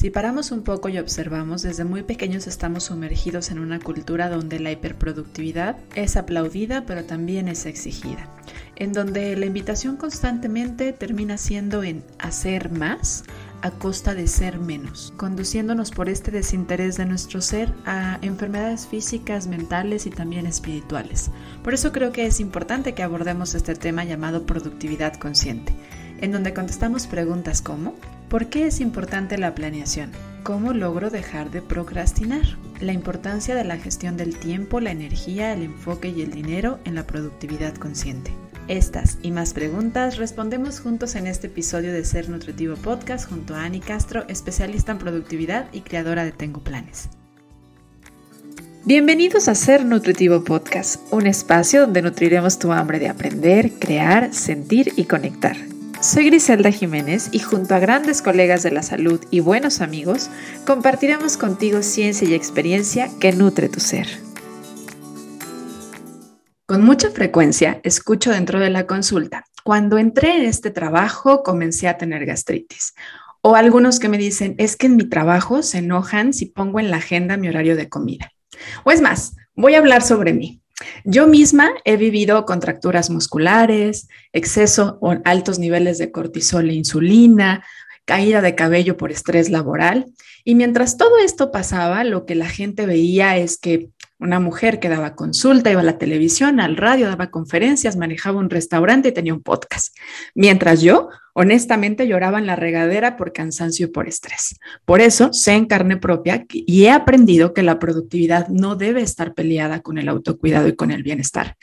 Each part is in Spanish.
Si paramos un poco y observamos, desde muy pequeños estamos sumergidos en una cultura donde la hiperproductividad es aplaudida pero también es exigida, en donde la invitación constantemente termina siendo en hacer más a costa de ser menos, conduciéndonos por este desinterés de nuestro ser a enfermedades físicas, mentales y también espirituales. Por eso creo que es importante que abordemos este tema llamado productividad consciente, en donde contestamos preguntas como ¿por qué es importante la planeación? ¿Cómo logro dejar de procrastinar? La importancia de la gestión del tiempo, la energía, el enfoque y el dinero en la productividad consciente. Estas y más preguntas respondemos juntos en este episodio de Ser Nutritivo Podcast junto a Ani Castro, especialista en productividad y creadora de Tengo Planes. Bienvenidos a Ser Nutritivo Podcast, un espacio donde nutriremos tu hambre de aprender, crear, sentir y conectar. Soy Griselda Jiménez y junto a grandes colegas de la salud y buenos amigos, compartiremos contigo ciencia y experiencia que nutre tu ser. Con mucha frecuencia escucho dentro de la consulta, cuando entré en este trabajo comencé a tener gastritis. O algunos que me dicen, es que en mi trabajo se enojan si pongo en la agenda mi horario de comida. O es más, voy a hablar sobre mí. Yo misma he vivido contracturas musculares, exceso o altos niveles de cortisol e insulina, caída de cabello por estrés laboral. Y mientras todo esto pasaba, lo que la gente veía es que una mujer que daba consulta, iba a la televisión, al radio, daba conferencias, manejaba un restaurante y tenía un podcast. Mientras yo, honestamente, lloraba en la regadera por cansancio y por estrés. Por eso sé en carne propia y he aprendido que la productividad no debe estar peleada con el autocuidado y con el bienestar.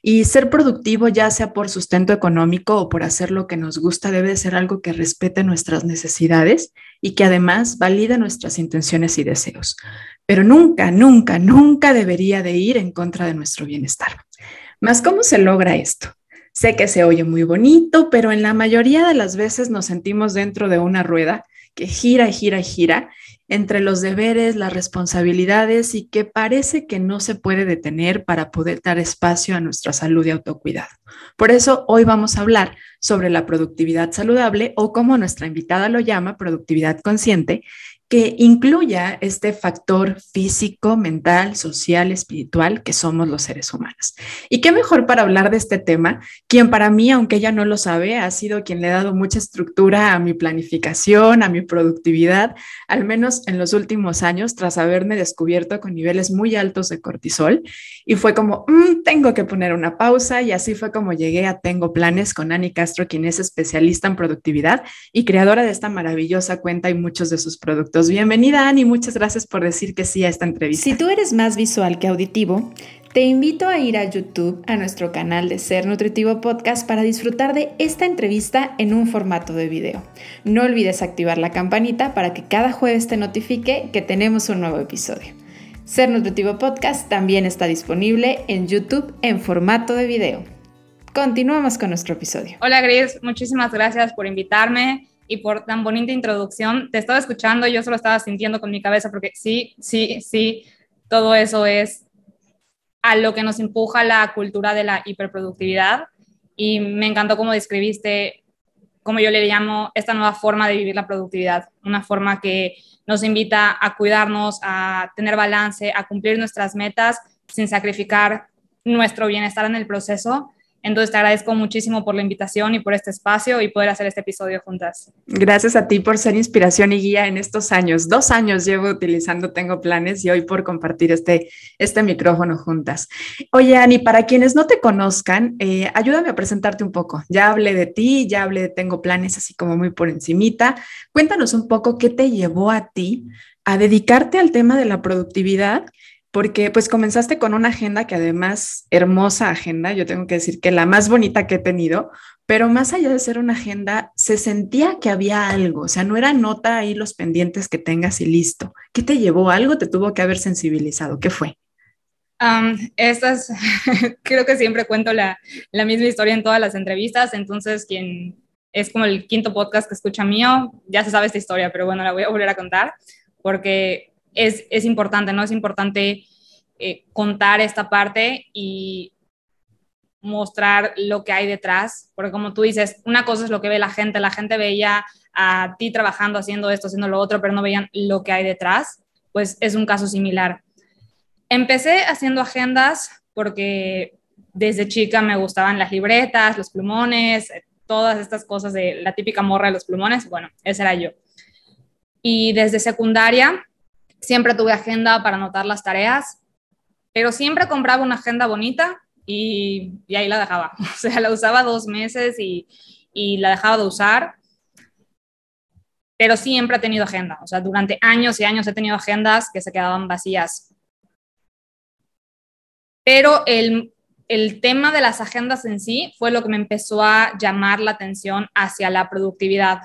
Y ser productivo, ya sea por sustento económico o por hacer lo que nos gusta, debe ser algo que respete nuestras necesidades y que además valide nuestras intenciones y deseos pero nunca, nunca, nunca debería de ir en contra de nuestro bienestar. Más, ¿cómo se logra esto? Sé que se oye muy bonito, pero en la mayoría de las veces nos sentimos dentro de una rueda que gira y gira y gira entre los deberes, las responsabilidades y que parece que no se puede detener para poder dar espacio a nuestra salud y autocuidado. Por eso hoy vamos a hablar sobre la productividad saludable o como nuestra invitada lo llama, productividad consciente, que incluya este factor físico, mental, social, espiritual que somos los seres humanos. Y qué mejor para hablar de este tema, quien para mí, aunque ella no lo sabe, ha sido quien le ha dado mucha estructura a mi planificación, a mi productividad, al menos en los últimos años, tras haberme descubierto con niveles muy altos de cortisol. Y fue como, mm, tengo que poner una pausa y así fue como llegué a Tengo Planes con Ani Castro, quien es especialista en productividad y creadora de esta maravillosa cuenta y muchos de sus productos Bienvenida, Ani, muchas gracias por decir que sí a esta entrevista. Si tú eres más visual que auditivo, te invito a ir a YouTube, a nuestro canal de Ser Nutritivo Podcast, para disfrutar de esta entrevista en un formato de video. No olvides activar la campanita para que cada jueves te notifique que tenemos un nuevo episodio. Ser Nutritivo Podcast también está disponible en YouTube en formato de video. Continuamos con nuestro episodio. Hola Gris, muchísimas gracias por invitarme y por tan bonita introducción. Te estaba escuchando, yo solo estaba sintiendo con mi cabeza porque sí, sí, sí, todo eso es a lo que nos empuja la cultura de la hiperproductividad y me encantó cómo describiste, como yo le llamo, esta nueva forma de vivir la productividad, una forma que nos invita a cuidarnos, a tener balance, a cumplir nuestras metas sin sacrificar nuestro bienestar en el proceso entonces te agradezco muchísimo por la invitación y por este espacio y poder hacer este episodio juntas. Gracias a ti por ser inspiración y guía en estos años. Dos años llevo utilizando Tengo Planes y hoy por compartir este, este micrófono juntas. Oye, Ani, para quienes no te conozcan, eh, ayúdame a presentarte un poco. Ya hablé de ti, ya hablé de Tengo Planes así como muy por encimita. Cuéntanos un poco qué te llevó a ti a dedicarte al tema de la productividad porque pues comenzaste con una agenda que además, hermosa agenda, yo tengo que decir que la más bonita que he tenido, pero más allá de ser una agenda, se sentía que había algo, o sea, no era nota ahí los pendientes que tengas y listo. ¿Qué te llevó? Algo te tuvo que haber sensibilizado. ¿Qué fue? estas, creo que siempre cuento la, la misma historia en todas las entrevistas, entonces quien es como el quinto podcast que escucha mío, ya se sabe esta historia, pero bueno, la voy a volver a contar porque es, importante, ¿no? Es importante eh, contar esta parte y mostrar lo que hay detrás, porque como tú dices, una cosa es lo que ve la gente, la gente veía a ti trabajando, haciendo esto, haciendo lo otro, pero no veían lo que hay detrás, pues es un caso similar. Empecé haciendo agendas porque desde chica me gustaban las libretas, los plumones, todas estas cosas de la típica morra de los plumones. Bueno, esa era yo. Y desde secundaria siempre tuve agenda para anotar las tareas, pero siempre compraba una agenda bonita y, ahí la dejaba. O sea, la usaba dos meses y, y la dejaba de usar. Pero siempre he tenido agenda. O sea, durante años y años he tenido agendas que se quedaban vacías. Pero el, el tema de las agendas en sí fue lo que me empezó a llamar la atención hacia la productividad.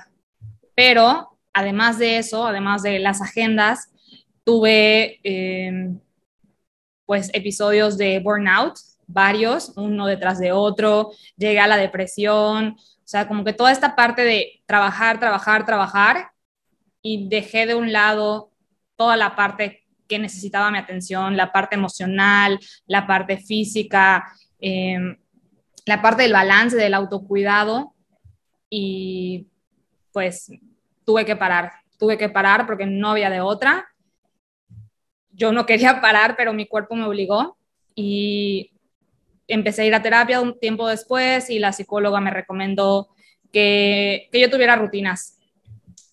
Pero además de eso, además de las agendas, tuve eh, pues episodios de burnout, varios, uno detrás de otro, llegué a la depresión, o sea, como que toda esta parte de trabajar, trabajar, trabajar, y dejé de un lado toda la parte que necesitaba mi atención, la parte emocional, la parte física, em, la parte del balance, del autocuidado, y pues tuve que parar, tuve que parar porque no había de otra. Yo no quería parar, pero mi cuerpo me obligó y empecé a ir a terapia un tiempo después y la psicóloga me recomendó que, que yo tuviera rutinas,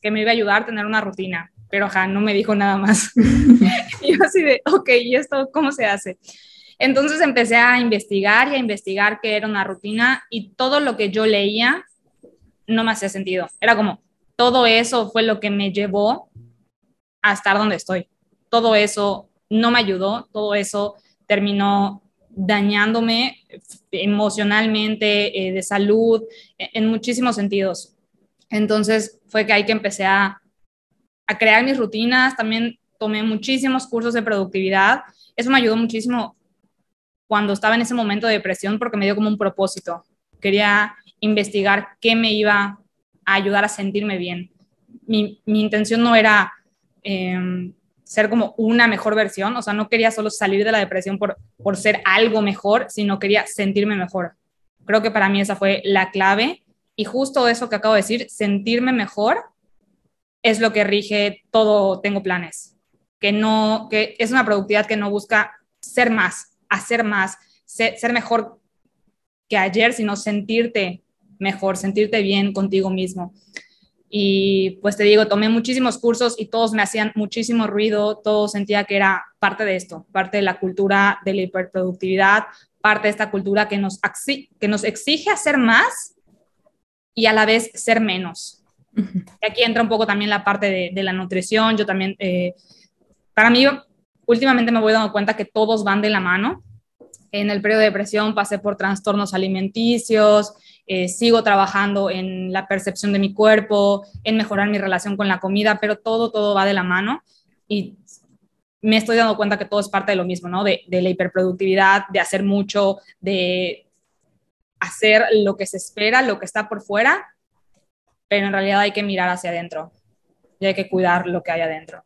que me iba a ayudar a tener una rutina, pero ajá, no me dijo nada más. y yo así de, ok, ¿y esto cómo se hace? Entonces empecé a investigar y a investigar qué era una rutina y todo lo que yo leía no me hacía sentido. Era como, todo eso fue lo que me llevó a estar donde estoy. Todo eso no me ayudó, todo eso terminó dañándome emocionalmente, eh, de salud, e, en muchísimos sentidos. Entonces fue que ahí que empecé a, a crear mis rutinas, también tomé muchísimos cursos de productividad. Eso me ayudó muchísimo cuando estaba en ese momento de depresión porque me dio como un propósito. Quería investigar qué me iba a ayudar a sentirme bien. Mi, mi intención no era em, ser como una mejor versión, o sea, no quería solo salir de la depresión por, por ser algo mejor, sino quería sentirme mejor. Creo que para mí esa fue la clave y justo eso que acabo de decir, sentirme mejor, es lo que rige todo Tengo Planes, que no, que es una productividad que no busca ser más, hacer más, ser, ser mejor que ayer, sino sentirte mejor, sentirte bien contigo mismo. Y pues te digo, tomé muchísimos cursos y todos me hacían muchísimo ruido, todo sentía que era parte de esto, parte de la cultura de la hiperproductividad, parte de esta cultura que nos, que nos exige hacer más y a la vez ser menos. Y aquí entra un poco también la parte de, de la nutrición. Yo también, eh, para mí, últimamente me voy dando cuenta que todos van de la mano. En el periodo de depresión pasé por trastornos alimenticios, eh, sigo trabajando en la percepción de mi cuerpo, en mejorar mi relación con la comida, pero todo, todo va de la mano y me estoy dando cuenta que todo es parte de lo mismo, ¿no? De, de la hiperproductividad, de hacer mucho, de hacer lo que se espera, lo que está por fuera, pero en realidad hay que mirar hacia adentro y hay que cuidar lo que hay adentro.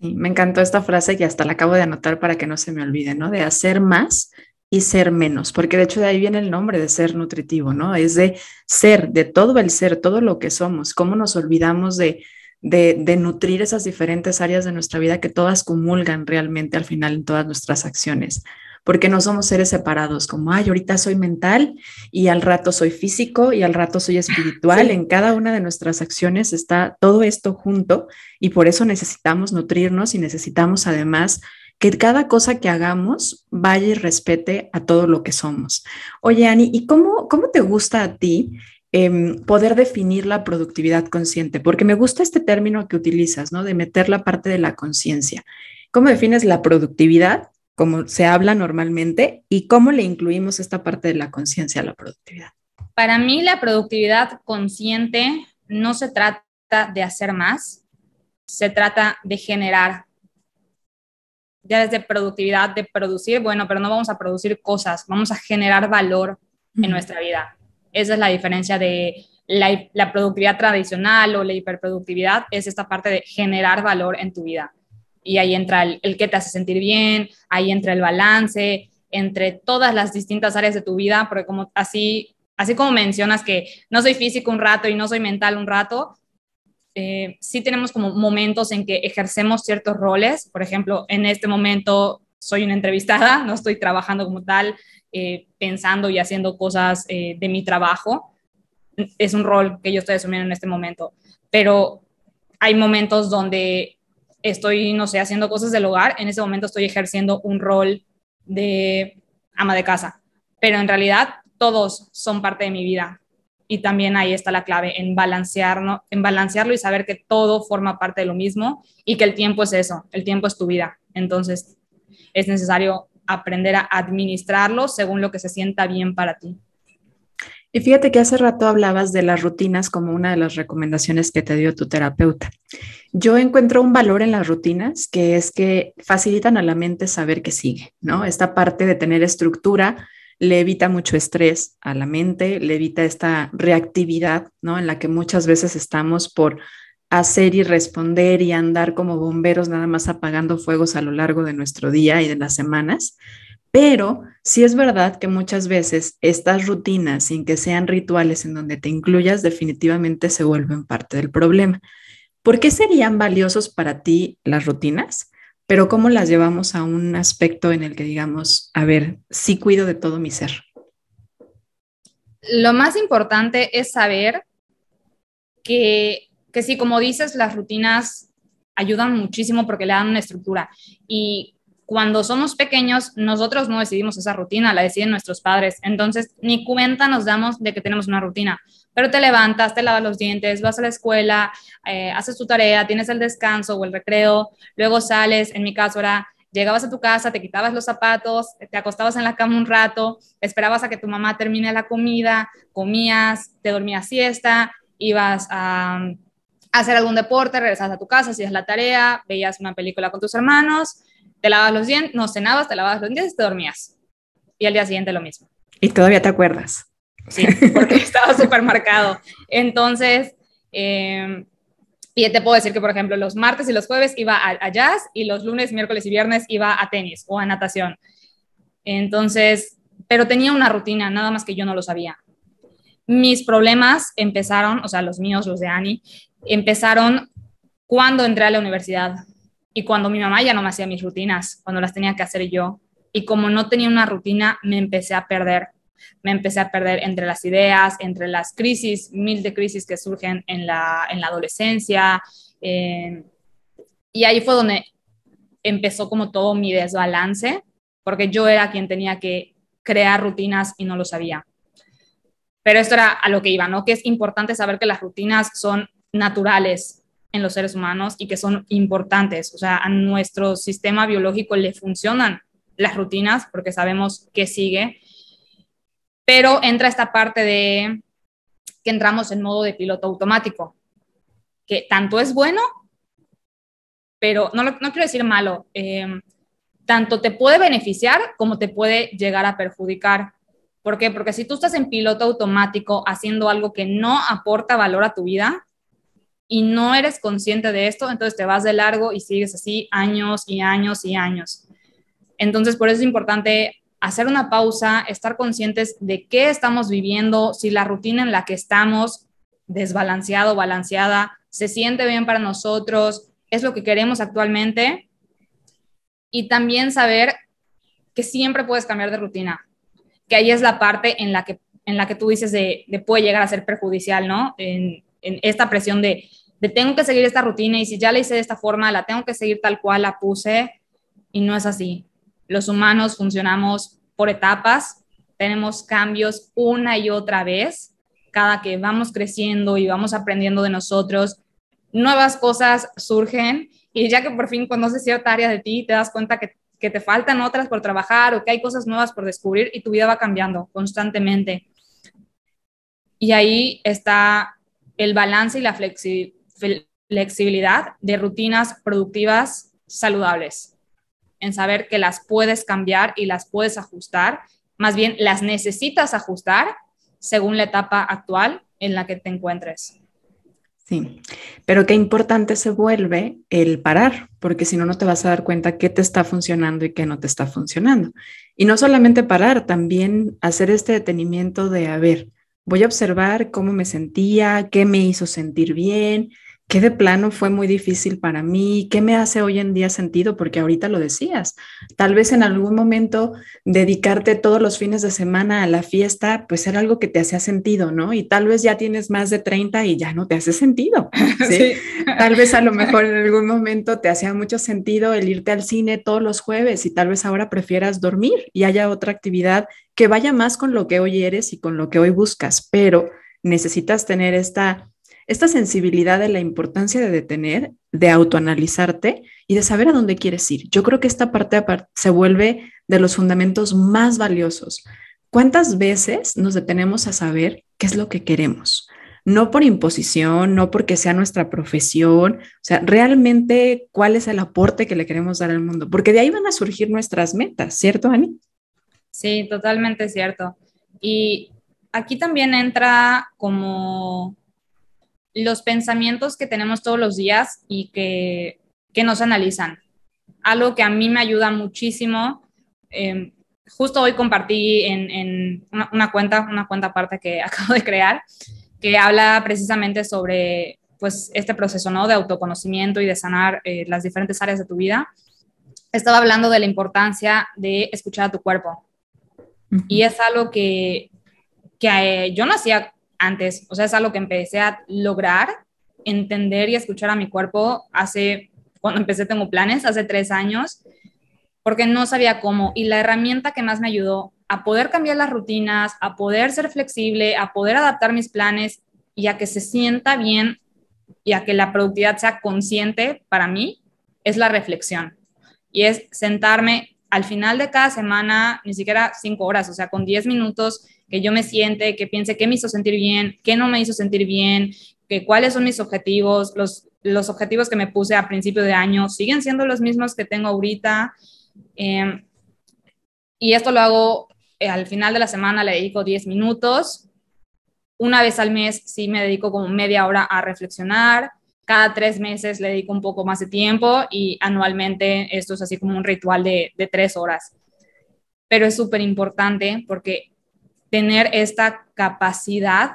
Sí, me encantó esta frase y hasta la acabo de anotar para que no se me olvide, ¿no? De hacer más y ser menos, porque de hecho de ahí viene el nombre de ser nutritivo, ¿no? Es de ser, de todo el ser, todo lo que somos, cómo nos olvidamos de, de, de, nutrir esas diferentes áreas de nuestra vida que todas comulgan realmente al final en todas nuestras acciones, porque no somos seres separados, como, ay, ahorita soy mental y al rato soy físico y al rato soy espiritual, sí. en cada una de nuestras acciones está todo esto junto y por eso necesitamos nutrirnos y necesitamos además que cada cosa que hagamos vaya y respete a todo lo que somos. Oye, Ani, ¿y cómo, cómo te gusta a ti eh, poder definir la productividad consciente? Porque me gusta este término que utilizas, ¿no? De meter la parte de la conciencia. ¿Cómo defines la productividad, como se habla normalmente, y cómo le incluimos esta parte de la conciencia a la productividad? Para mí, la productividad consciente no se trata de hacer más, se trata de generar ya desde productividad, de producir, bueno, pero no vamos a producir cosas, vamos a generar valor en uh -huh. nuestra vida. Esa es la diferencia de la, la, productividad tradicional o la hiperproductividad, es esta parte de generar valor en tu vida. Y ahí entra el, el que te hace sentir bien, ahí entra el balance, entre todas las distintas áreas de tu vida, porque como así, así como mencionas que no soy físico un rato y no soy mental un rato, eh, sí tenemos como momentos en que ejercemos ciertos roles. Por ejemplo, en este momento soy una entrevistada, no estoy trabajando como tal, eh, pensando y haciendo cosas eh, de mi trabajo. Es un rol que yo estoy asumiendo en este momento. Pero hay momentos donde estoy, no sé, haciendo cosas del hogar. En ese momento estoy ejerciendo un rol de ama de casa. Pero en realidad todos son parte de mi vida y también ahí está la clave en balancearlo, en balancearlo y saber que todo forma parte de lo mismo y que el tiempo es eso, el tiempo es tu vida. Entonces es necesario aprender a administrarlo según lo que se sienta bien para ti. Y fíjate que hace rato hablabas de las rutinas como una de las recomendaciones que te dio tu terapeuta. Yo encuentro un valor en las rutinas que es que facilitan a la mente saber que sigue, ¿no? Esta parte de tener estructura le evita mucho estrés a la mente, le evita esta reactividad, ¿no? En la que muchas veces estamos por hacer y responder y andar como bomberos nada más apagando fuegos a lo largo de nuestro día y de las semanas. Pero sí es verdad que muchas veces estas rutinas, sin que sean rituales en donde te incluyas, definitivamente se vuelven parte del problema. ¿Por qué serían valiosos para ti las rutinas? Pero ¿cómo las llevamos a un aspecto en el que digamos, a ver, sí cuido de todo mi ser? Lo más importante es saber que, que sí, como dices, las rutinas ayudan muchísimo porque le dan una estructura. Y cuando somos pequeños, nosotros no decidimos esa rutina, la deciden nuestros padres. Entonces, ni cuenta nos damos de que tenemos una rutina pero te levantas, te lavas los dientes, vas a la escuela, eh, haces tu tarea, tienes el descanso o el recreo, luego sales, en mi caso era, llegabas a tu casa, te quitabas los zapatos, te acostabas en la cama un rato, esperabas a que tu mamá termine la comida, comías, te dormías siesta, ibas a, hacer algún deporte, regresabas a tu casa, hacías la tarea, veías una película con tus hermanos, te lavabas los dientes, no cenabas, te lavabas los dientes y te dormías. Y al día siguiente lo mismo. ¿Y todavía te acuerdas? Sí, porque estaba súper marcado. Entonces, eh, y te puedo decir que, por ejemplo, los martes y los jueves iba a, jazz y los lunes, miércoles y viernes iba a tenis o a natación. Entonces, pero tenía una rutina, nada más que yo no lo sabía. Mis problemas empezaron, o sea, los míos, los de Annie, empezaron cuando entré a la universidad y cuando mi mamá ya no me hacía mis rutinas, cuando las tenía que hacer yo. Y como no tenía una rutina, me empecé a perder me empecé a perder entre las ideas, entre las crisis, mil de crisis que surgen en la, adolescencia. Eh, y ahí fue donde empezó como todo mi desbalance, porque yo era quien tenía que crear rutinas y no lo sabía. Pero esto era a lo que iba, ¿no? Que es importante saber que las rutinas son naturales en los seres humanos y que son importantes. O sea, a nuestro sistema biológico le funcionan las rutinas porque sabemos qué sigue pero entra esta parte de que entramos en modo de piloto automático, que tanto es bueno, pero no, no quiero decir malo, em, tanto te puede beneficiar como te puede llegar a perjudicar. ¿Por qué? Porque si tú estás en piloto automático haciendo algo que no aporta valor a tu vida y no eres consciente de esto, entonces te vas de largo y sigues así años y años y años. Entonces, por eso es importante hacer una pausa, estar conscientes de qué estamos viviendo, si la rutina en la que estamos, desbalanceado, balanceada, se siente bien para nosotros, es lo que queremos actualmente. Y también saber que siempre puedes cambiar de rutina, que ahí es la parte en la que, en la que tú dices de, puede llegar a ser perjudicial, ¿no? En, en esta presión de, de tengo que seguir esta rutina y si ya la hice de esta forma, la tengo que seguir tal cual la puse y no es así los humanos funcionamos por etapas, tenemos cambios una y otra vez, cada que vamos creciendo y vamos aprendiendo de nosotros, nuevas cosas surgen y ya que por fin conoces cierta área de ti, te das cuenta que, te faltan otras por trabajar o que hay cosas nuevas por descubrir y tu vida va cambiando constantemente. Y ahí está el balance y la flexibilidad de rutinas productivas saludables en saber que las puedes cambiar y las puedes ajustar, más bien las necesitas ajustar según la etapa actual en la que te encuentres. Sí, pero qué importante se vuelve el parar, porque si no, no te vas a dar cuenta qué te está funcionando y qué no te está funcionando. Y no solamente parar, también hacer este detenimiento de, a ver, voy a observar cómo me sentía, qué me hizo sentir bien, qué de plano fue muy difícil para mí, qué me hace hoy en día sentido, porque ahorita lo decías, tal vez en algún momento dedicarte todos los fines de semana a la fiesta, pues era algo que te hacía sentido, ¿no? Y tal vez ya tienes más de 30 y ya no te hace sentido, ¿sí? Tal vez a lo mejor en algún momento te hacía mucho sentido el irte al cine todos los jueves y tal vez ahora prefieras dormir y haya otra actividad que vaya más con lo que hoy eres y con lo que hoy buscas, pero necesitas tener esta esta sensibilidad de la importancia de detener, de autoanalizarte y de saber a dónde quieres ir. Yo creo que esta parte se vuelve de los fundamentos más valiosos. ¿Cuántas veces nos detenemos a saber qué es lo que queremos? No por imposición, no porque sea nuestra profesión, o sea, realmente cuál es el aporte que le queremos dar al mundo, porque de ahí van a surgir nuestras metas, ¿cierto, Ani? Sí, totalmente cierto. Y aquí también entra como los pensamientos que tenemos todos los días y que, que nos analizan. Algo que a mí me ayuda muchísimo. Em, justo hoy compartí en, una, cuenta, una cuenta aparte que acabo de crear, que habla precisamente sobre pues este proceso ¿no? de autoconocimiento y de sanar eh, las diferentes áreas de tu vida. Estaba hablando de la importancia de escuchar a tu cuerpo. Y es algo que, que eh, yo no hacía antes. O sea, es algo que empecé a lograr, entender y escuchar a mi cuerpo hace, cuando empecé tengo planes, hace tres años, porque no sabía cómo. Y la herramienta que más me ayudó a poder cambiar las rutinas, a poder ser flexible, a poder adaptar mis planes y a que se sienta bien y a que la productividad sea consciente para mí, es la reflexión. Y es sentarme al final de cada semana, ni siquiera cinco horas, o sea, con diez minutos, que yo me siente, que piense qué me hizo sentir bien, qué no me hizo sentir bien, que cuáles son mis objetivos, los, los objetivos que me puse a principio de año siguen siendo los mismos que tengo ahorita. Em, y esto lo hago eh, al final de la semana, le dedico 10 minutos. Una vez al mes sí me dedico como media hora a reflexionar. Cada tres meses le dedico un poco más de tiempo y anualmente esto es así como un ritual de, de tres horas. Pero es súper importante porque tener esta capacidad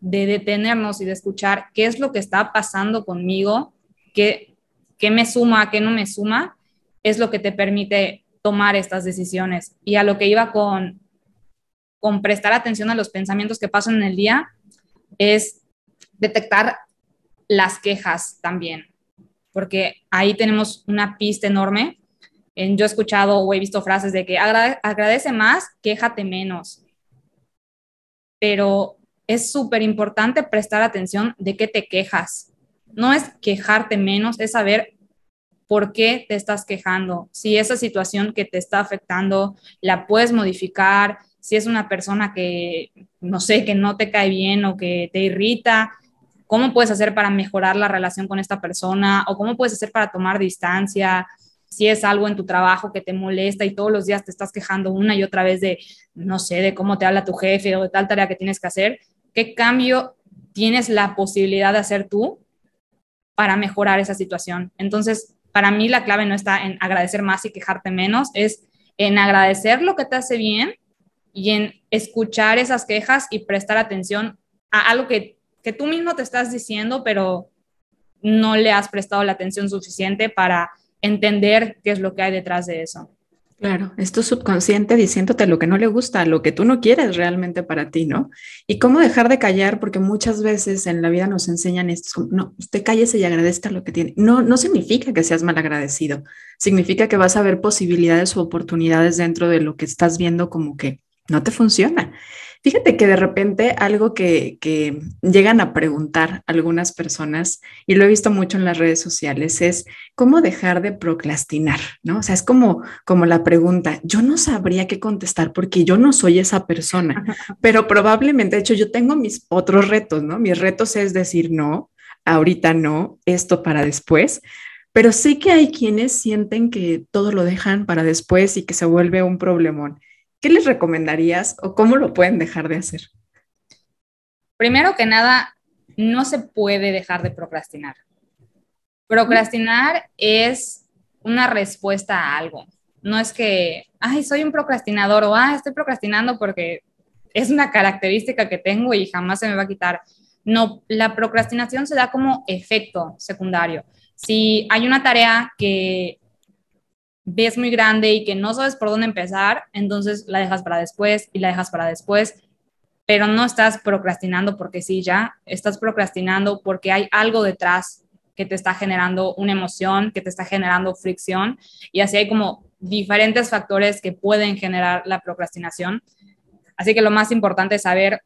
de detenernos y de escuchar qué es lo que está pasando conmigo, qué, qué me suma, qué no me suma, es lo que te permite tomar estas decisiones. Y a lo que iba con, con prestar atención a los pensamientos que pasan en el día, es detectar las quejas también, porque ahí tenemos una pista enorme. Yo he escuchado o he visto frases de que agradece más, quéjate menos pero es súper importante prestar atención de qué te quejas. No es quejarte menos, es saber por qué te estás quejando. Si esa situación que te está afectando la puedes modificar, si es una persona que, no sé, que no te cae bien o que te irrita, ¿cómo puedes hacer para mejorar la relación con esta persona? ¿O cómo puedes hacer para tomar distancia? Si es algo en tu trabajo que te molesta y todos los días te estás quejando una y otra vez de, no sé, de cómo te habla tu jefe o de tal tarea que tienes que hacer, ¿qué cambio tienes la posibilidad de hacer tú para mejorar esa situación? Entonces, para mí la clave no está en agradecer más y quejarte menos, es en agradecer lo que te hace bien y en escuchar esas quejas y prestar atención a algo que, que tú mismo te estás diciendo, pero no le has prestado la atención suficiente para entender qué es lo que hay detrás de eso. Claro, es subconsciente diciéndote lo que no le gusta, lo que tú no quieres realmente para ti, ¿no? Y cómo dejar de callar, porque muchas veces en la vida nos enseñan esto, no, usted cállese y agradezca lo que tiene. No, no significa que seas mal agradecido, significa que vas a ver posibilidades o oportunidades dentro de lo que estás viendo como que no te funciona. Fíjate que de repente algo que, llegan a preguntar algunas personas, y lo he visto mucho en las redes sociales, es cómo dejar de procrastinar, ¿no? O sea, es como, como la pregunta, yo no sabría qué contestar porque yo no soy esa persona, pero probablemente, de hecho, yo tengo mis otros retos, ¿no? Mis retos es decir, no, ahorita no, esto para después, pero sí que hay quienes sienten que todo lo dejan para después y que se vuelve un problemón. ¿Qué les recomendarías o cómo lo pueden dejar de hacer? Primero que nada, no se puede dejar de procrastinar. Procrastinar es una respuesta a algo. No es que, ay, soy un procrastinador o, ah, estoy procrastinando porque es una característica que tengo y jamás se me va a quitar. No, la procrastinación se da como efecto secundario. Si hay una tarea que ves muy grande y que no sabes por dónde empezar, entonces la dejas para después y la dejas para después, pero no estás procrastinando porque sí, ya estás procrastinando porque hay algo detrás que te está generando una emoción, que te está generando fricción y así hay como diferentes factores que pueden generar la procrastinación. Así que lo más importante es saber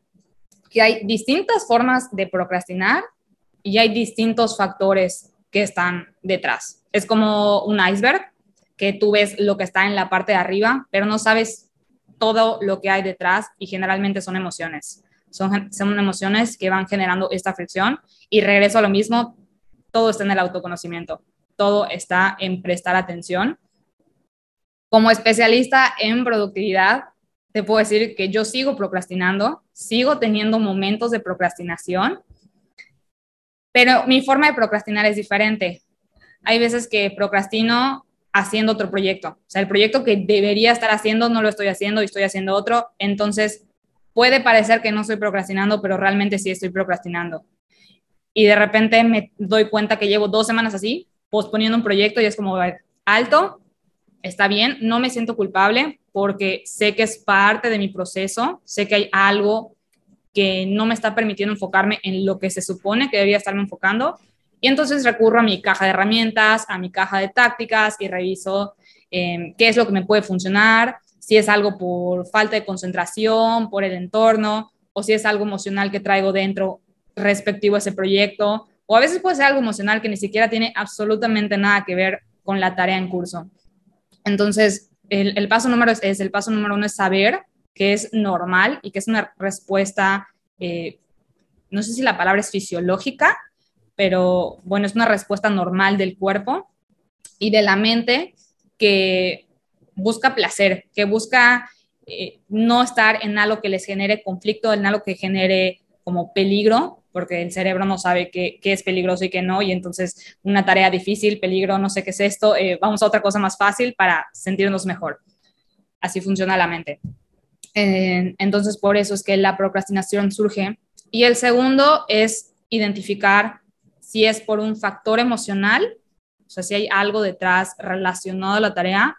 que hay distintas formas de procrastinar y hay distintos factores que están detrás. Es como un iceberg que tú ves lo que está en la parte de arriba, pero no sabes todo lo que hay detrás y generalmente son emociones. Son, son emociones que van generando esta fricción y regreso a lo mismo, todo está en el autoconocimiento, todo está en prestar atención. Como especialista en productividad, te puedo decir que yo sigo procrastinando, sigo teniendo momentos de procrastinación, pero mi forma de procrastinar es diferente. Hay veces que procrastino haciendo otro proyecto. O sea, el proyecto que debería estar haciendo no lo estoy haciendo y estoy haciendo otro. Entonces, puede parecer que no estoy procrastinando, pero realmente sí estoy procrastinando. Y de repente me doy cuenta que llevo dos semanas así, posponiendo un proyecto y es como, alto, está bien, no me siento culpable porque sé que es parte de mi proceso, sé que hay algo que no me está permitiendo enfocarme en lo que se supone que debería estarme enfocando y entonces recurro a mi caja de herramientas, a mi caja de tácticas y reviso em, qué es lo que me puede funcionar, si es algo por falta de concentración, por el entorno, o si es algo emocional que traigo dentro respectivo a ese proyecto, o a veces puede ser algo emocional que ni siquiera tiene absolutamente nada que ver con la tarea en curso. Entonces, el, paso número es, el paso número uno es saber que es normal y que es una respuesta, eh, no sé si la palabra es fisiológica, pero bueno, es una respuesta normal del cuerpo y de la mente que busca placer, que busca eh, no estar en algo que les genere conflicto, en algo que genere como peligro, porque el cerebro no sabe qué, es peligroso y qué no, y entonces una tarea difícil, peligro, no sé qué es esto, eh, vamos a otra cosa más fácil para sentirnos mejor. Así funciona la mente. Eh, entonces, por eso es que la procrastinación surge. Y el segundo es identificar si es por un factor emocional, o sea, si hay algo detrás relacionado a la tarea,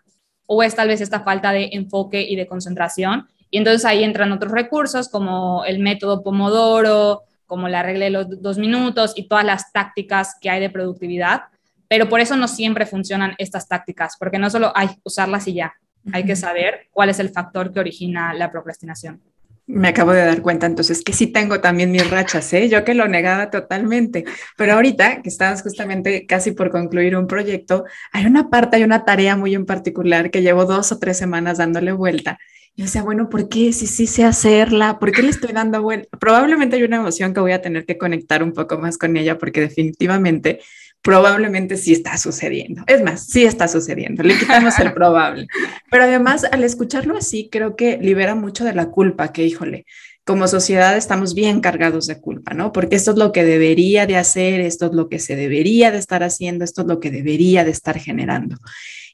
o es tal vez esta falta de enfoque y de concentración. Y entonces ahí entran otros recursos como el método Pomodoro, como la regla de los dos minutos y todas las tácticas que hay de productividad. Pero por eso no siempre funcionan estas tácticas, porque no solo hay usarlas y ya, hay que saber cuál es el factor que origina la procrastinación. Me acabo de dar cuenta entonces que sí tengo también mis rachas, ¿eh? Yo que lo negaba totalmente, pero ahorita que estabas justamente casi por concluir un proyecto, hay una parte, hay una tarea muy en particular que llevo dos o tres semanas dándole vuelta. Y decía, bueno, ¿por qué? Si sí sé hacerla, ¿por qué le estoy dando vuelta? Probablemente hay una emoción que voy a tener que conectar un poco más con ella porque definitivamente probablemente sí está sucediendo. Es más, sí está sucediendo, le quitamos el probable. Pero además, al escucharlo así, creo que libera mucho de la culpa, que híjole, como sociedad estamos bien cargados de culpa, ¿no? Porque esto es lo que debería de hacer, esto es lo que se debería de estar haciendo, esto es lo que debería de estar generando.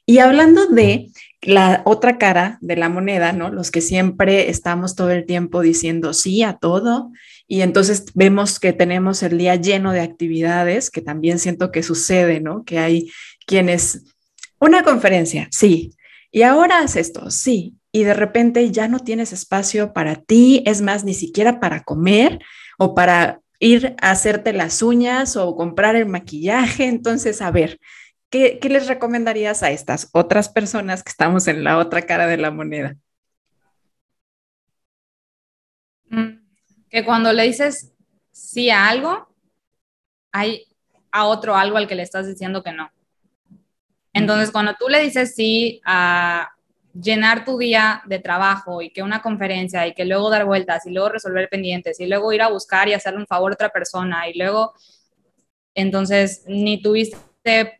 Y hablando de la otra cara de la moneda, ¿no? Los que siempre estamos todo el tiempo diciendo sí a todo y entonces vemos que tenemos el día lleno de actividades, que también siento que sucede, ¿no? Que hay quienes, una conferencia, sí, y ahora haz esto, sí, y de repente ya no tienes espacio para ti, es más, ni siquiera para comer o para ir a hacerte las uñas o comprar el maquillaje. Entonces, a ver, ¿qué, qué les recomendarías a estas otras personas que estamos en la otra cara de la moneda? Que cuando le dices sí a algo, hay a otro algo al que le estás diciendo que no. Entonces, cuando tú le dices sí a llenar tu día de trabajo y que una conferencia y que luego dar vueltas y luego resolver pendientes y luego ir a buscar y hacerle un favor a otra persona y luego, entonces, ni tuviste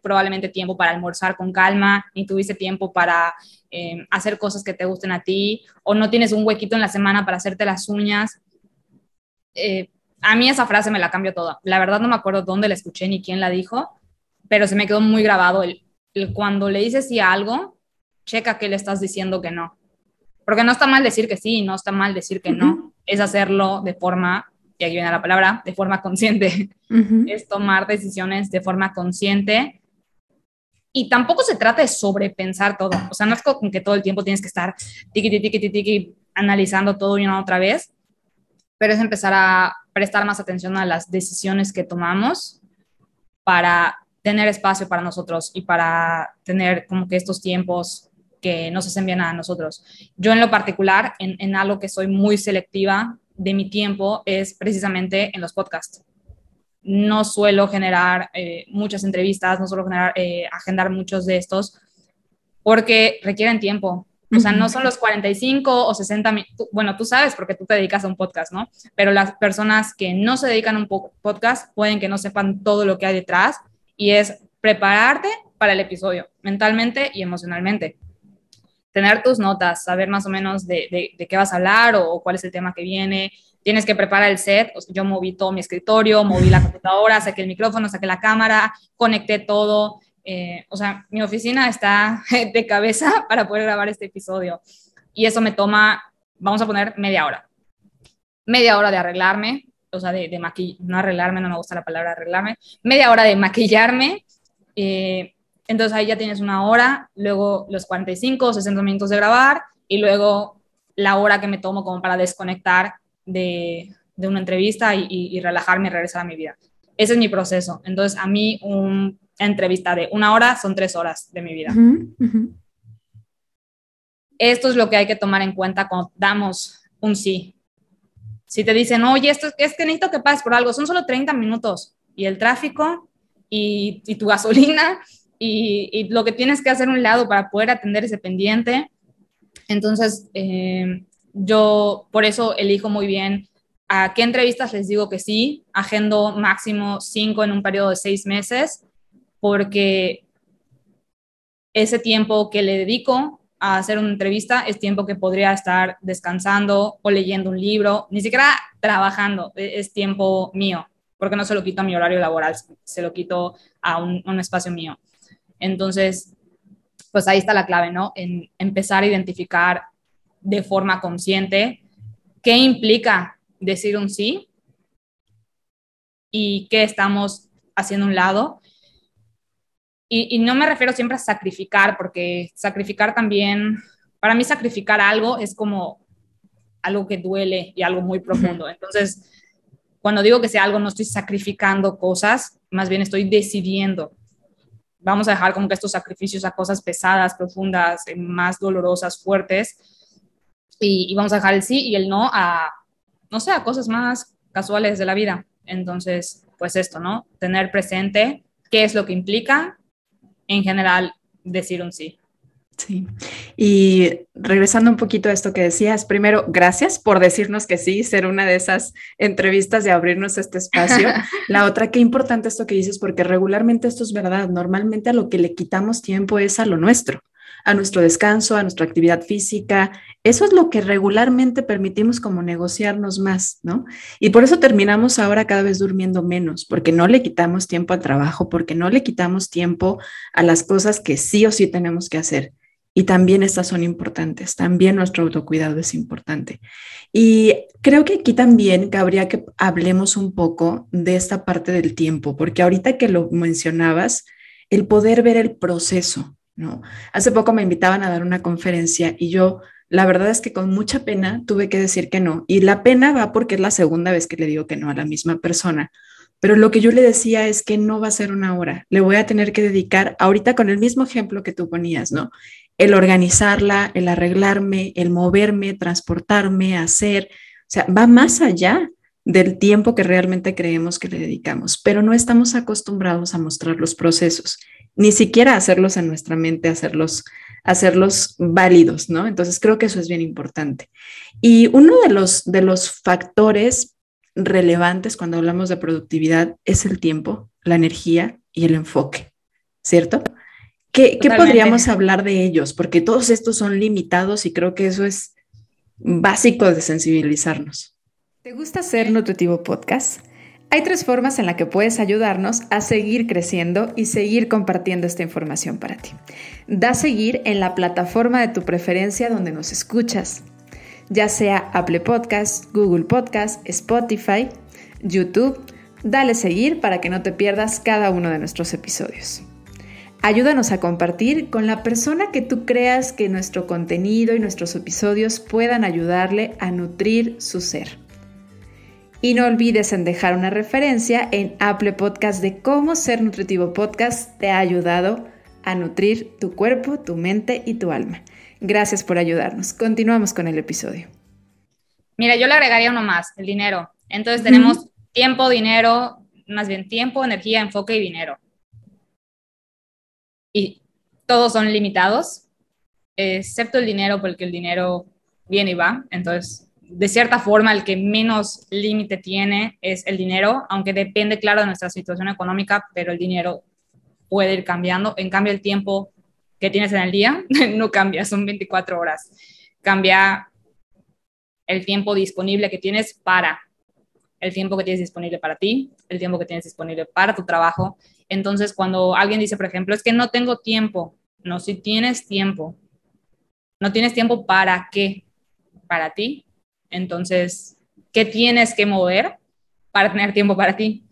probablemente tiempo para almorzar con calma, ni tuviste tiempo para eh, hacer cosas que te gusten a ti, o no tienes un huequito en la semana para hacerte las uñas. Eh, a mí esa frase me la cambió toda. La verdad no me acuerdo dónde la escuché ni quién la dijo, pero se me quedó muy grabado el, cuando le dices sí a algo, checa que le estás diciendo que no. Porque no está mal decir que sí, no está mal decir que no. Es hacerlo de forma y aquí viene la palabra, de forma consciente, es tomar decisiones de forma consciente. Y tampoco se trata de sobrepensar todo, o sea, no es como que todo el tiempo tienes que estar tiki, tiki, tiki, tiki, analizando todo y una otra vez, pero es empezar a prestar más atención a las decisiones que tomamos para tener espacio para nosotros y para tener como que estos tiempos que nos hacen bien a nosotros. Yo en lo particular, en, en algo que soy muy selectiva de mi tiempo, es precisamente en los podcasts. No suelo generar eh, muchas entrevistas, no suelo generar, eh, agendar muchos de estos, porque requieren tiempo. O sea, no son los 45 o 60 minutos. Bueno, tú sabes porque tú te dedicas a un podcast, ¿no? Pero las personas que no se dedican a un podcast pueden que no sepan todo lo que hay detrás y es prepararte para el episodio, mentalmente y emocionalmente tener tus notas, saber más o menos de, qué vas a hablar o, cuál es el tema que viene. Tienes que preparar el set. yo moví todo mi escritorio, moví la computadora, saqué el micrófono, saqué la cámara, conecté todo. Eh, o sea, mi oficina está de cabeza para poder grabar este episodio. Y eso me toma, vamos a poner media hora. Media hora de arreglarme, o sea, de, de maquillar, no arreglarme, no me gusta la palabra arreglarme. Media hora de maquillarme. Eh, entonces ahí ya tienes una hora, luego los 45 o 60 minutos de grabar y luego la hora que me tomo como para desconectar de, de una entrevista y, y, relajarme y regresar a mi vida. Ese es mi proceso. Entonces a mí una entrevista de una hora son tres horas de mi vida. Esto es lo que hay que tomar en cuenta cuando damos un sí. Si te dicen, oye, esto es que necesito que pases por algo, son solo 30 minutos y el tráfico y, y tu gasolina y, lo que tienes que hacer un lado para poder atender ese pendiente. Entonces, eh, yo por eso elijo muy bien a qué entrevistas les digo que sí, agendo máximo cinco en un periodo de seis meses, porque ese tiempo que le dedico a hacer una entrevista es tiempo que podría estar descansando o leyendo un libro, ni siquiera trabajando, e, es tiempo mío, porque no se lo quito a mi horario laboral, se lo quito a un espacio mío. Entonces, pues ahí está la clave, ¿no? En empezar a identificar de forma consciente qué implica decir un sí y qué estamos haciendo un lado. Y, no me refiero siempre a sacrificar, porque sacrificar también, para mí sacrificar algo es como algo que duele y algo muy profundo. Entonces, cuando digo que sea algo, no estoy sacrificando cosas, más bien estoy decidiendo vamos a dejar como que estos sacrificios a cosas pesadas, profundas, eh, más dolorosas, fuertes, y, vamos a dejar el sí y el no a, no sé, a cosas más casuales de la vida. Entonces, pues esto, ¿no? Tener presente qué es lo que implica, en general, decir un sí. Sí. Y regresando un poquito a esto que decías, primero, gracias por decirnos que sí, ser una de esas entrevistas y abrirnos este espacio. La otra, qué importante esto que dices, porque regularmente esto es verdad. Normalmente a lo que le quitamos tiempo es a lo nuestro, a nuestro descanso, a nuestra actividad física. Eso es lo que regularmente permitimos como negociarnos más, ¿no? Y por eso terminamos ahora cada vez durmiendo menos, porque no le quitamos tiempo al trabajo, porque no le quitamos tiempo a las cosas que sí o sí tenemos que hacer. Y también estas son importantes, también nuestro autocuidado es importante. Y creo que aquí también cabría que hablemos un poco de esta parte del tiempo, porque ahorita que lo mencionabas, el poder ver el proceso, Hace poco me invitaban a dar una conferencia y yo, la verdad es que con mucha pena tuve que decir que no. Y la pena va porque es la segunda vez que le digo que no a la misma persona. Pero lo que yo le decía es que no va a ser una hora, le voy a tener que dedicar ahorita con el mismo ejemplo que tú ponías, ¿no? el organizarla, el arreglarme, el moverme, transportarme, hacer, o sea, va más allá del tiempo que realmente creemos que le dedicamos, pero no estamos acostumbrados a mostrar los procesos, ni siquiera a hacerlos en nuestra mente, hacerlos, hacerlos válidos, ¿no? Entonces creo que eso es bien importante. Y uno de los, de los factores relevantes cuando hablamos de productividad es el tiempo, la energía y el enfoque, ¿cierto? ¿Qué, podríamos hablar de ellos? Porque todos estos son limitados y creo que eso es básico de sensibilizarnos. ¿Te gusta ser Nutritivo Podcast? Hay tres formas en las que puedes ayudarnos a seguir creciendo y seguir compartiendo esta información para ti. Da seguir en la plataforma de tu preferencia donde nos escuchas, ya sea Apple Podcast, Google Podcast, Spotify YouTube, dale seguir para que no te pierdas cada uno de nuestros episodios. Ayúdanos a compartir con la persona que tú creas que nuestro contenido y nuestros episodios puedan ayudarle a nutrir su ser. Y no olvides en dejar una referencia en Apple Podcast de cómo Ser Nutritivo Podcast te ha ayudado a nutrir tu cuerpo, tu mente y tu alma. Gracias por ayudarnos. Continuamos con el episodio. Mira, yo le agregaría uno más, el dinero. Entonces tenemos tiempo, dinero, más bien tiempo, energía, enfoque y dinero. Y todos son limitados, excepto el dinero, porque el dinero viene y va. Entonces, de cierta forma, el que menos límite tiene es el dinero, aunque depende, claro, de nuestra situación económica, pero el dinero puede ir cambiando. En cambio, el tiempo que tienes en el día no cambia, son 24 horas. Cambia el tiempo disponible que tienes para, el tiempo que tienes disponible para ti, el tiempo que tienes disponible para tu trabajo. Entonces, cuando alguien dice, por ejemplo, es que no tengo tiempo, no, si tienes tiempo, no tienes tiempo para qué, para ti. Entonces, ¿qué tienes que mover para tener tiempo para ti?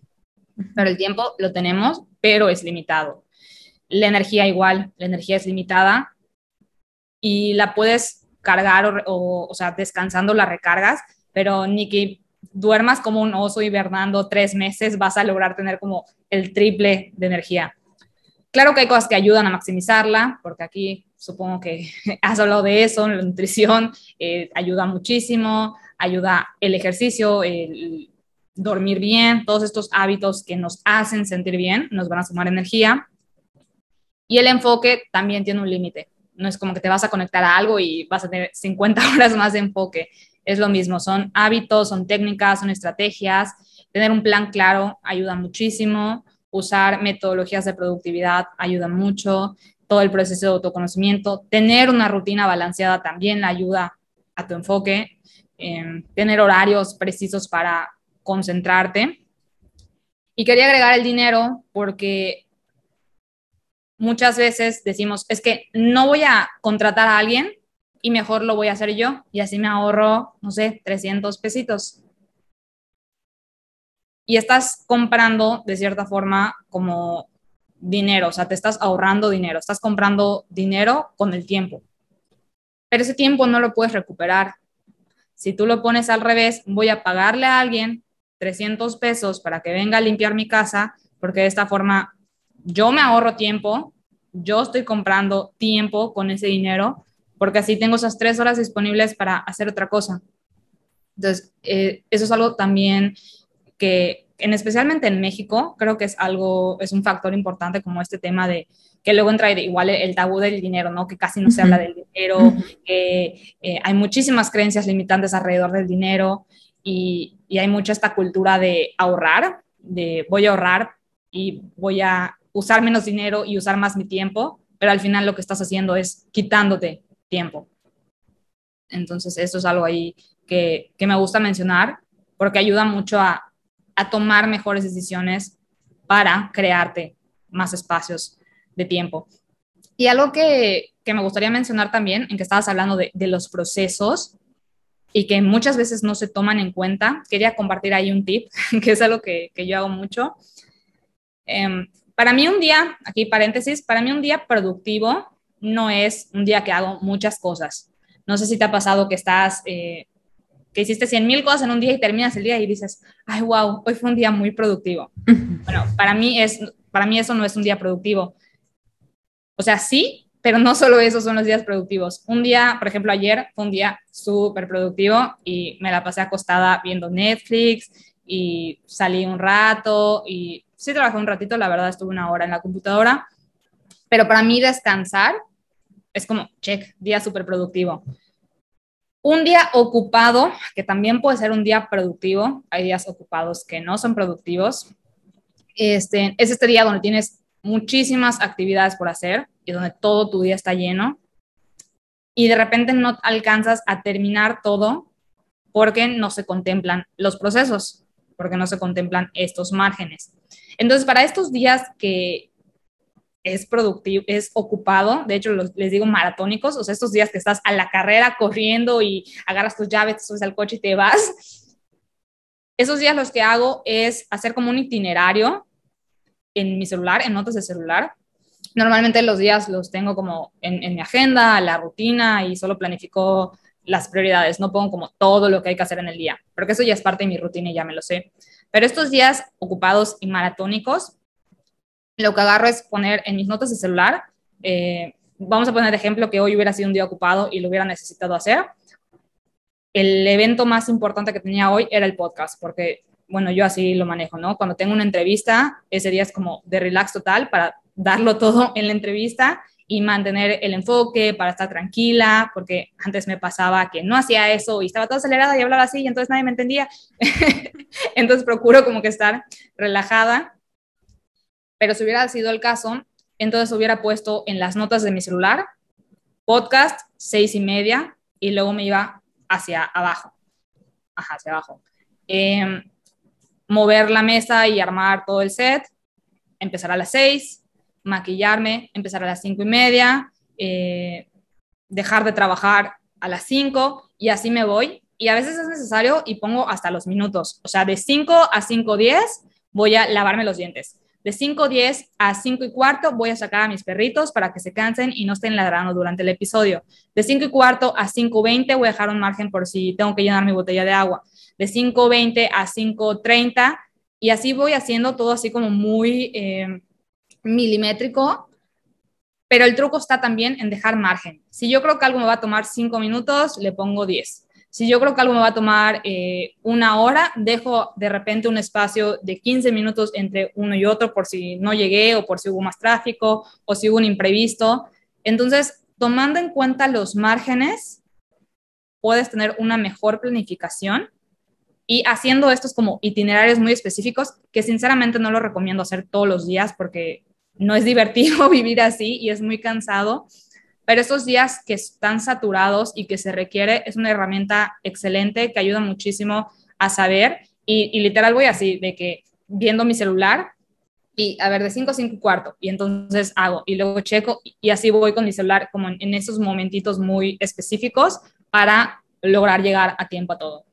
Pero el tiempo lo tenemos, pero es limitado. La energía igual, la energía es limitada y la puedes cargar o, o, sea, descansando la recargas, pero ni duermas como un oso hibernando tres meses vas a lograr tener como el triple de energía. Claro que hay cosas que ayudan a maximizarla, porque aquí supongo que has hablado de eso, la nutrición eh, ayuda muchísimo, ayuda el ejercicio, el dormir bien, todos estos hábitos que nos hacen sentir bien nos van a sumar energía. Y el enfoque también tiene un límite. No es como que te vas a conectar a algo y vas a tener 50 horas más de enfoque. Es lo mismo, son hábitos, son técnicas, son estrategias. Tener un plan claro ayuda muchísimo. Usar metodologías de productividad ayuda mucho. Todo el proceso de autoconocimiento. Tener una rutina balanceada también ayuda a tu enfoque. Eh, tener horarios precisos para concentrarte. Y quería agregar el dinero porque muchas veces decimos, es que no voy a contratar a alguien y mejor lo voy a hacer yo y así me ahorro, no sé, 300 pesitos. Y estás comprando de cierta forma como dinero, o sea, te estás ahorrando dinero, estás comprando dinero con el tiempo. Pero ese tiempo no lo puedes recuperar. Si tú lo pones al revés, voy a pagarle a alguien 300 pesos para que venga a limpiar mi casa, porque de esta forma yo me ahorro tiempo, yo estoy comprando tiempo con ese dinero, porque así tengo esas tres horas disponibles para hacer otra cosa. Entonces, eh, eso es algo también que, en especialmente en México, creo que es algo, es un factor importante como este tema de que luego entra igual el tabú del dinero, ¿no? Que casi no se habla del dinero, que eh, hay muchísimas creencias limitantes alrededor del dinero y, y hay mucha esta cultura de ahorrar, de voy a ahorrar y voy a usar menos dinero y usar más mi tiempo, pero al final lo que estás haciendo es quitándote tiempo. Entonces, eso es algo ahí que, que me gusta mencionar porque ayuda mucho a, a, tomar mejores decisiones para crearte más espacios de tiempo. Y algo que, que me gustaría mencionar también, en que estabas hablando de, los procesos, y que muchas veces no se toman en cuenta. Quería compartir ahí un tip, que es algo que, que yo hago mucho. Eh, para mí un día, aquí paréntesis, para mí un día productivo no es un día que hago muchas cosas. No sé si te ha pasado que estás, eh, que hiciste 100 mil cosas en un día y terminas el día y dices, ay, wow, hoy fue un día muy productivo. Bueno, para mí, es, para mí eso no es un día productivo. O sea, sí, pero no solo esos son los días productivos. Un día, por ejemplo, ayer fue un día súper productivo y me la pasé acostada viendo Netflix y salí un rato y sí trabajé un ratito, la verdad estuve una hora en la computadora, pero para mí descansar es como, check, día súper productivo. Un día ocupado, que también puede ser un día productivo, hay días ocupados que no son productivos, este, es este día donde tienes muchísimas actividades por hacer, y donde todo tu día está lleno y de repente no alcanzas a terminar todo porque no se contemplan los procesos, porque no se contemplan estos márgenes. Entonces, para estos días que es productivo, es ocupado, de hecho les digo maratónicos, o sea, estos días que estás a la carrera corriendo y agarras tus llaves, te subes al coche y te vas, esos días los que hago es hacer como un itinerario en mi celular, en notas de celular. Normalmente los días los tengo como en, en mi agenda, la rutina y solo planifico las prioridades, no pongo como todo lo que hay que hacer en el día, porque eso ya es parte de mi rutina y ya me lo sé. Pero estos días ocupados y maratónicos, lo que agarro es poner en mis notas de celular, eh, vamos a poner de ejemplo que hoy hubiera sido un día ocupado y lo hubiera necesitado hacer. El evento más importante que tenía hoy era el podcast, porque, bueno, yo así lo manejo, ¿no? Cuando tengo una entrevista, ese día es como de relax total para darlo todo en la entrevista y mantener el enfoque para estar tranquila, porque antes me pasaba que no hacía eso y estaba toda acelerada y hablaba así y entonces nadie me entendía. entonces procuro como que estar relajada. Pero si hubiera sido el caso, entonces hubiera puesto en las notas de mi celular podcast seis y media y luego me iba hacia abajo. Ajá, hacia abajo. Em, mover la mesa y armar todo el set, empezar a las seis, maquillarme, empezar a las cinco y media, eh, dejar de trabajar a las cinco y así me voy. Y a veces es necesario y pongo hasta los minutos. O sea, de 5 a 5.10 voy a lavarme los dientes. De 5.10 a 5 y cuarto voy a sacar a mis perritos para que se cansen y no estén ladrando durante el episodio. De 5 y cuarto a 5.20 voy a dejar un margen por si tengo que llenar mi botella de agua. De 5.20 a 5.30 y así voy haciendo todo así como muy... Eh, milimétrico, pero el truco está también en dejar margen. Si yo creo que algo me va a tomar cinco minutos, le pongo 10. Si yo creo que algo me va a tomar eh, una hora, dejo de repente un espacio de 15 minutos entre uno y otro por si no llegué o por si hubo más tráfico o si hubo un imprevisto. Entonces, tomando en cuenta los márgenes, puedes tener una mejor planificación y haciendo estos como itinerarios muy específicos, que sinceramente no lo recomiendo hacer todos los días porque no es divertido vivir así y es muy cansado, pero esos días que están saturados y que se requiere es una herramienta excelente que ayuda muchísimo a saber y, literal voy así, de que viendo mi celular y a ver, de 5 a 5 y cuarto, y entonces hago, y luego checo, y así voy con mi celular como en esos momentitos muy específicos para lograr llegar a tiempo a todo.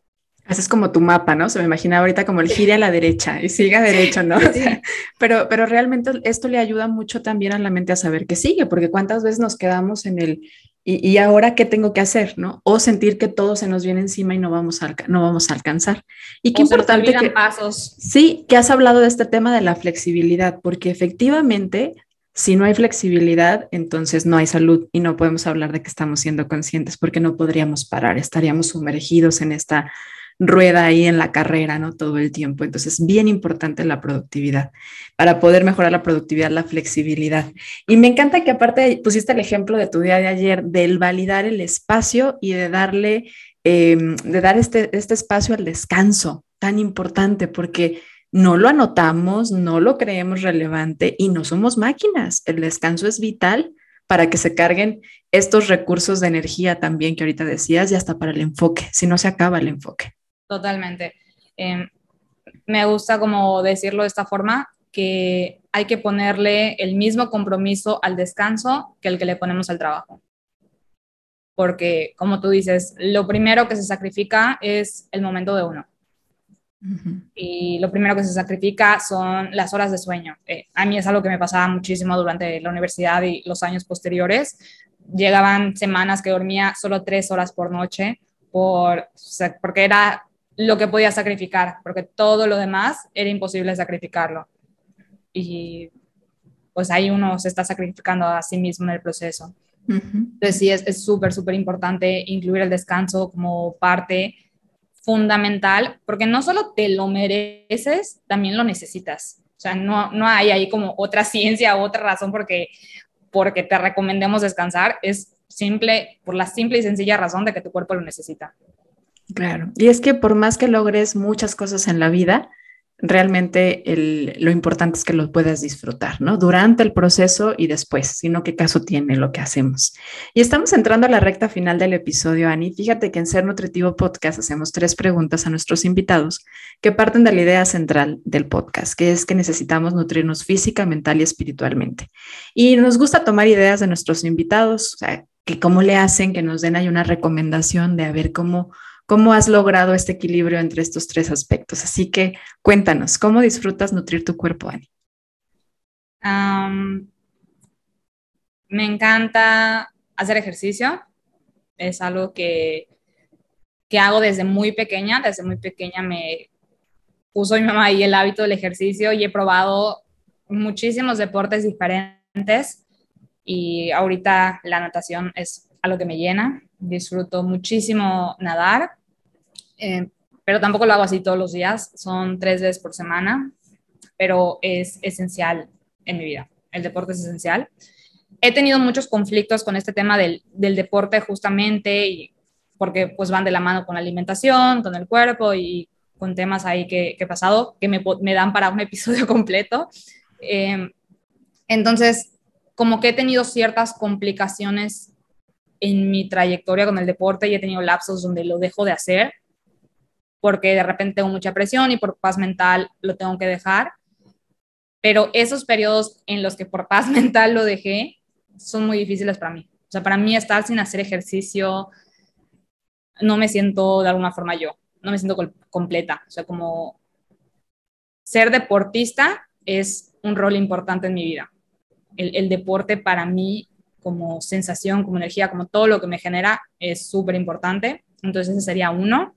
Haces como tu mapa, ¿no? Se me imagina ahorita como el gire a la derecha y siga derecho, ¿no? pero, pero realmente esto le ayuda mucho también a la mente a saber que sigue, porque cuántas veces nos quedamos en el, y, ahora qué tengo que hacer, ¿no? O sentir que todo se nos viene encima y no vamos a, no vamos a alcanzar. Y qué importante que... pasos. Sí, que has hablado de este tema de la flexibilidad, porque efectivamente si no hay flexibilidad, entonces no hay salud y no podemos hablar de que estamos siendo conscientes porque no podríamos parar, estaríamos sumergidos en esta rueda ahí en la carrera, ¿no? Todo el tiempo. Entonces, bien importante la productividad. Para poder mejorar la productividad, la flexibilidad. Y me encanta que aparte pusiste el ejemplo de tu día de ayer, del validar el espacio y de darle, em, de dar este, este espacio al descanso, tan importante, porque no lo anotamos, no lo creemos relevante y no somos máquinas. El descanso es vital para que se carguen estos recursos de energía también que ahorita decías y hasta para el enfoque, si no se acaba el enfoque. Totalmente. Em, me gusta como decirlo de esta forma, que hay que ponerle el mismo compromiso al descanso que el que le ponemos al trabajo. Porque, como tú dices, lo primero que se sacrifica es el momento de uno. Y lo primero que se sacrifica son las horas de sueño. Eh, a mí es algo que me pasaba muchísimo durante la universidad y los años posteriores. Llegaban semanas que dormía solo tres horas por noche por, porque era lo que podía sacrificar, porque todo lo demás era imposible sacrificarlo. Y pues ahí uno se está sacrificando a sí mismo en el proceso. Entonces sí, es súper, súper importante incluir el descanso como parte fundamental, porque no solo te lo mereces, también lo necesitas. O sea, no, no hay ahí como otra ciencia o otra razón porque, porque te recomendemos descansar, es simple, por la simple y sencilla razón de que tu cuerpo lo necesita. Claro, y es que por más que logres muchas cosas en la vida, realmente lo importante es que lo puedas disfrutar, ¿no? Durante el proceso y después, sino qué caso tiene lo que hacemos. Y estamos entrando a la recta final del episodio, Ani. Fíjate que en Ser Nutritivo Podcast hacemos tres preguntas a nuestros invitados que parten de la idea central del podcast, que es que necesitamos nutrirnos física, mental y espiritualmente. Y nos gusta tomar ideas de nuestros invitados, o sea, que cómo le hacen, que nos den ahí una recomendación de a ver cómo cómo has logrado este equilibrio entre estos tres aspectos. Así que cuéntanos, ¿cómo disfrutas nutrir tu cuerpo, Ani? me encanta hacer ejercicio. Es algo que, que hago desde muy pequeña. Desde muy pequeña me puso mi mamá ahí el hábito del ejercicio y he probado muchísimos deportes diferentes y ahorita la natación es algo que me llena. Disfruto muchísimo nadar, eh, pero tampoco lo hago así todos los días, son tres veces por semana, pero es esencial en mi vida. El deporte es esencial. He tenido muchos conflictos con este tema del, del deporte justamente y porque pues van de la mano con la alimentación, con el cuerpo y con temas ahí que, he pasado que me, me, dan para un episodio completo. Eh, entonces, como que he tenido ciertas complicaciones en mi trayectoria con el deporte y he tenido lapsos donde lo dejo de hacer porque de repente tengo mucha presión y por paz mental lo tengo que dejar. Pero esos periodos en los que por paz mental lo dejé son muy difíciles para mí. O sea, para mí estar sin hacer ejercicio, no me siento de alguna forma yo, no me siento completa. O sea, como ser deportista es un rol importante en mi vida. El, deporte para mí como sensación, como energía, como todo lo que me genera es súper importante. Entonces ese sería uno.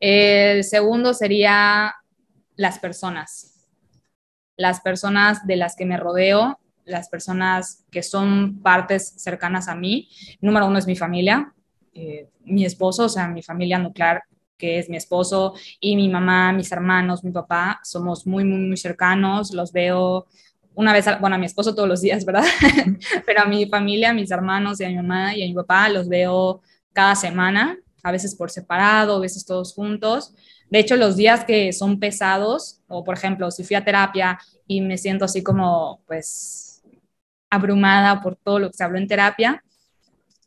El segundo sería las personas. Las personas de las que me rodeo, las personas que son partes cercanas a mí. Número uno es mi familia, eh, mi esposo, o sea, mi familia nuclear, que es mi esposo, y mi mamá, mis hermanos, mi papá, somos muy, muy, muy cercanos, los veo una vez, bueno, a mi esposo todos los días, ¿verdad? Pero a mi familia, a mis hermanos y a mi mamá y a mi papá los veo cada semana, a veces por separado, a veces todos juntos. De hecho, los días que son pesados, o por ejemplo, si fui a terapia y me siento así como, pues, abrumada por todo lo que se habló en terapia,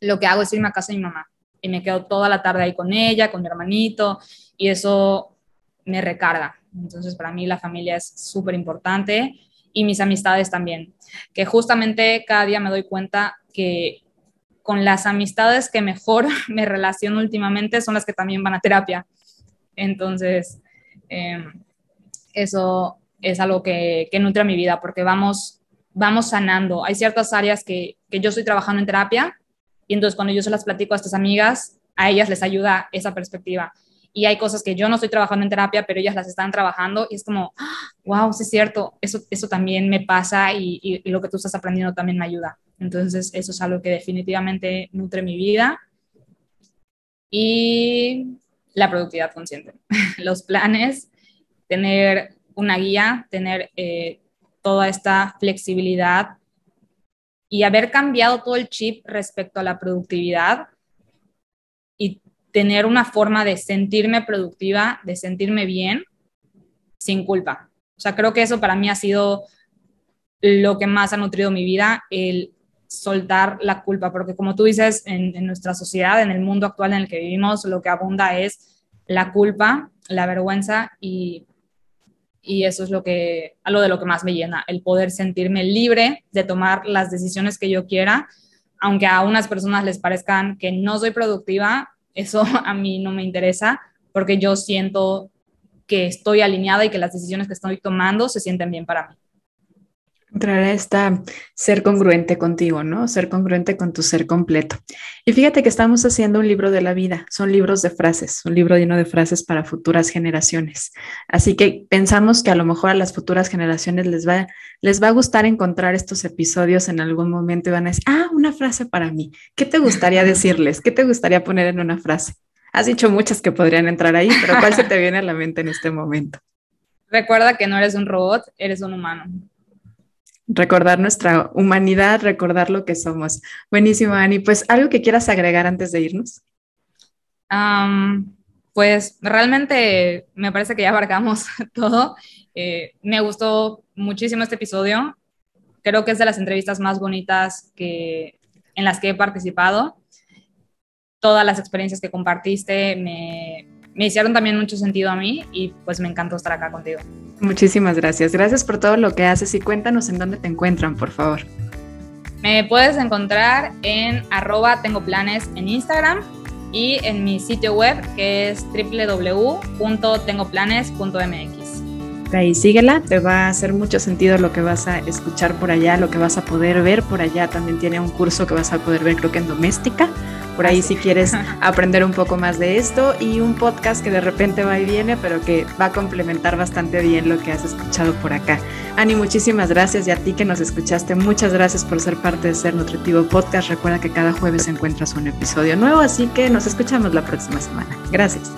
lo que hago es irme a casa de mi mamá y me quedo toda la tarde ahí con ella, con mi hermanito, y eso me recarga. Entonces, para mí la familia es súper importante y mis amistades también, que justamente cada día me doy cuenta que con las amistades que mejor me relaciono últimamente son las que también van a terapia. Entonces, em, eso es algo que, que, nutre mi vida porque vamos, vamos sanando. Hay ciertas áreas que, que yo estoy trabajando en terapia y entonces cuando yo se las platico a estas amigas, a ellas les ayuda esa perspectiva. Y hay cosas que yo no estoy trabajando en terapia, pero ellas las están trabajando y es como, wow, sí es cierto, eso, eso también me pasa y, y, lo que tú estás aprendiendo también me ayuda. Entonces, eso es algo que definitivamente nutre mi vida. Y la productividad consciente, los planes, tener una guía, tener eh, toda esta flexibilidad y haber cambiado todo el chip respecto a la productividad y tener una forma de sentirme productiva, de sentirme bien, sin culpa. O sea, creo que eso para mí ha sido lo que más ha nutrido mi vida, el soltar la culpa, porque como tú dices, en, en, nuestra sociedad, en el mundo actual en el que vivimos, lo que abunda es la culpa, la vergüenza y y eso es lo que, algo de lo que más me llena, el poder sentirme libre de tomar las decisiones que yo quiera, aunque a unas personas les parezcan que no soy productiva, eso a mí no me interesa porque yo siento que estoy alineada y que las decisiones que estoy tomando se sienten bien para mí. Entrar a esta ser congruente contigo, ¿no? Ser congruente con tu ser completo. Y fíjate que estamos haciendo un libro de la vida, son libros de frases, un libro lleno de frases para futuras generaciones. Así que pensamos que a lo mejor a las futuras generaciones les va, les va a gustar encontrar estos episodios en algún momento y van a decir, ah, una frase para mí. ¿Qué te gustaría decirles? ¿Qué te gustaría poner en una frase? Has dicho muchas que podrían entrar ahí, pero ¿cuál se te viene a la mente en este momento? Recuerda que no eres un robot, eres un humano recordar nuestra humanidad, recordar lo que somos. Buenísimo, Ani. Pues algo que quieras agregar antes de irnos. pues realmente me parece que ya abarcamos todo. Eh, me gustó muchísimo este episodio. Creo que es de las entrevistas más bonitas que, en las que he participado. Todas las experiencias que compartiste me, me hicieron también mucho sentido a mí y pues me encantó estar acá contigo. Muchísimas gracias. Gracias por todo lo que haces y cuéntanos en dónde te encuentran, por favor. Me puedes encontrar en arroba tengo planes en Instagram y en mi sitio web que es www.tengoplanes.mx. Ahí síguela, te va a hacer mucho sentido lo que vas a escuchar por allá, lo que vas a poder ver por allá. También tiene un curso que vas a poder ver, creo que en doméstica. Por ahí si quieres aprender un poco más de esto y un podcast que de repente va y viene, pero que va a complementar bastante bien lo que has escuchado por acá. Ani, muchísimas gracias y a ti que nos escuchaste, muchas gracias por ser parte de Ser Nutritivo Podcast. Recuerda que cada jueves encuentras un episodio nuevo, así que nos escuchamos la próxima semana. Gracias.